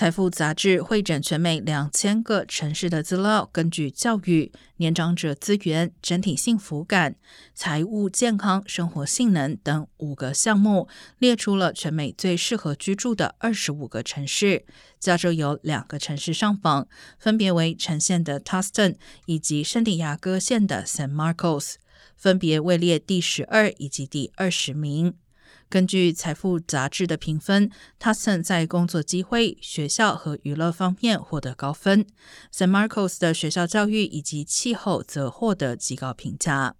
财富杂志会诊全美两千个城市的资料，根据教育、年长者资源、整体幸福感、财务健康、生活性能等五个项目，列出了全美最适合居住的二十五个城市。加州有两个城市上榜，分别为呈县的 Tustin 以及圣地亚哥县的 San Marcos，分别位列第十二以及第二十名。根据财富杂志的评分，Tustin 在工作机会、学校和娱乐方面获得高分，San Marcos 的学校教育以及气候则获得极高评价。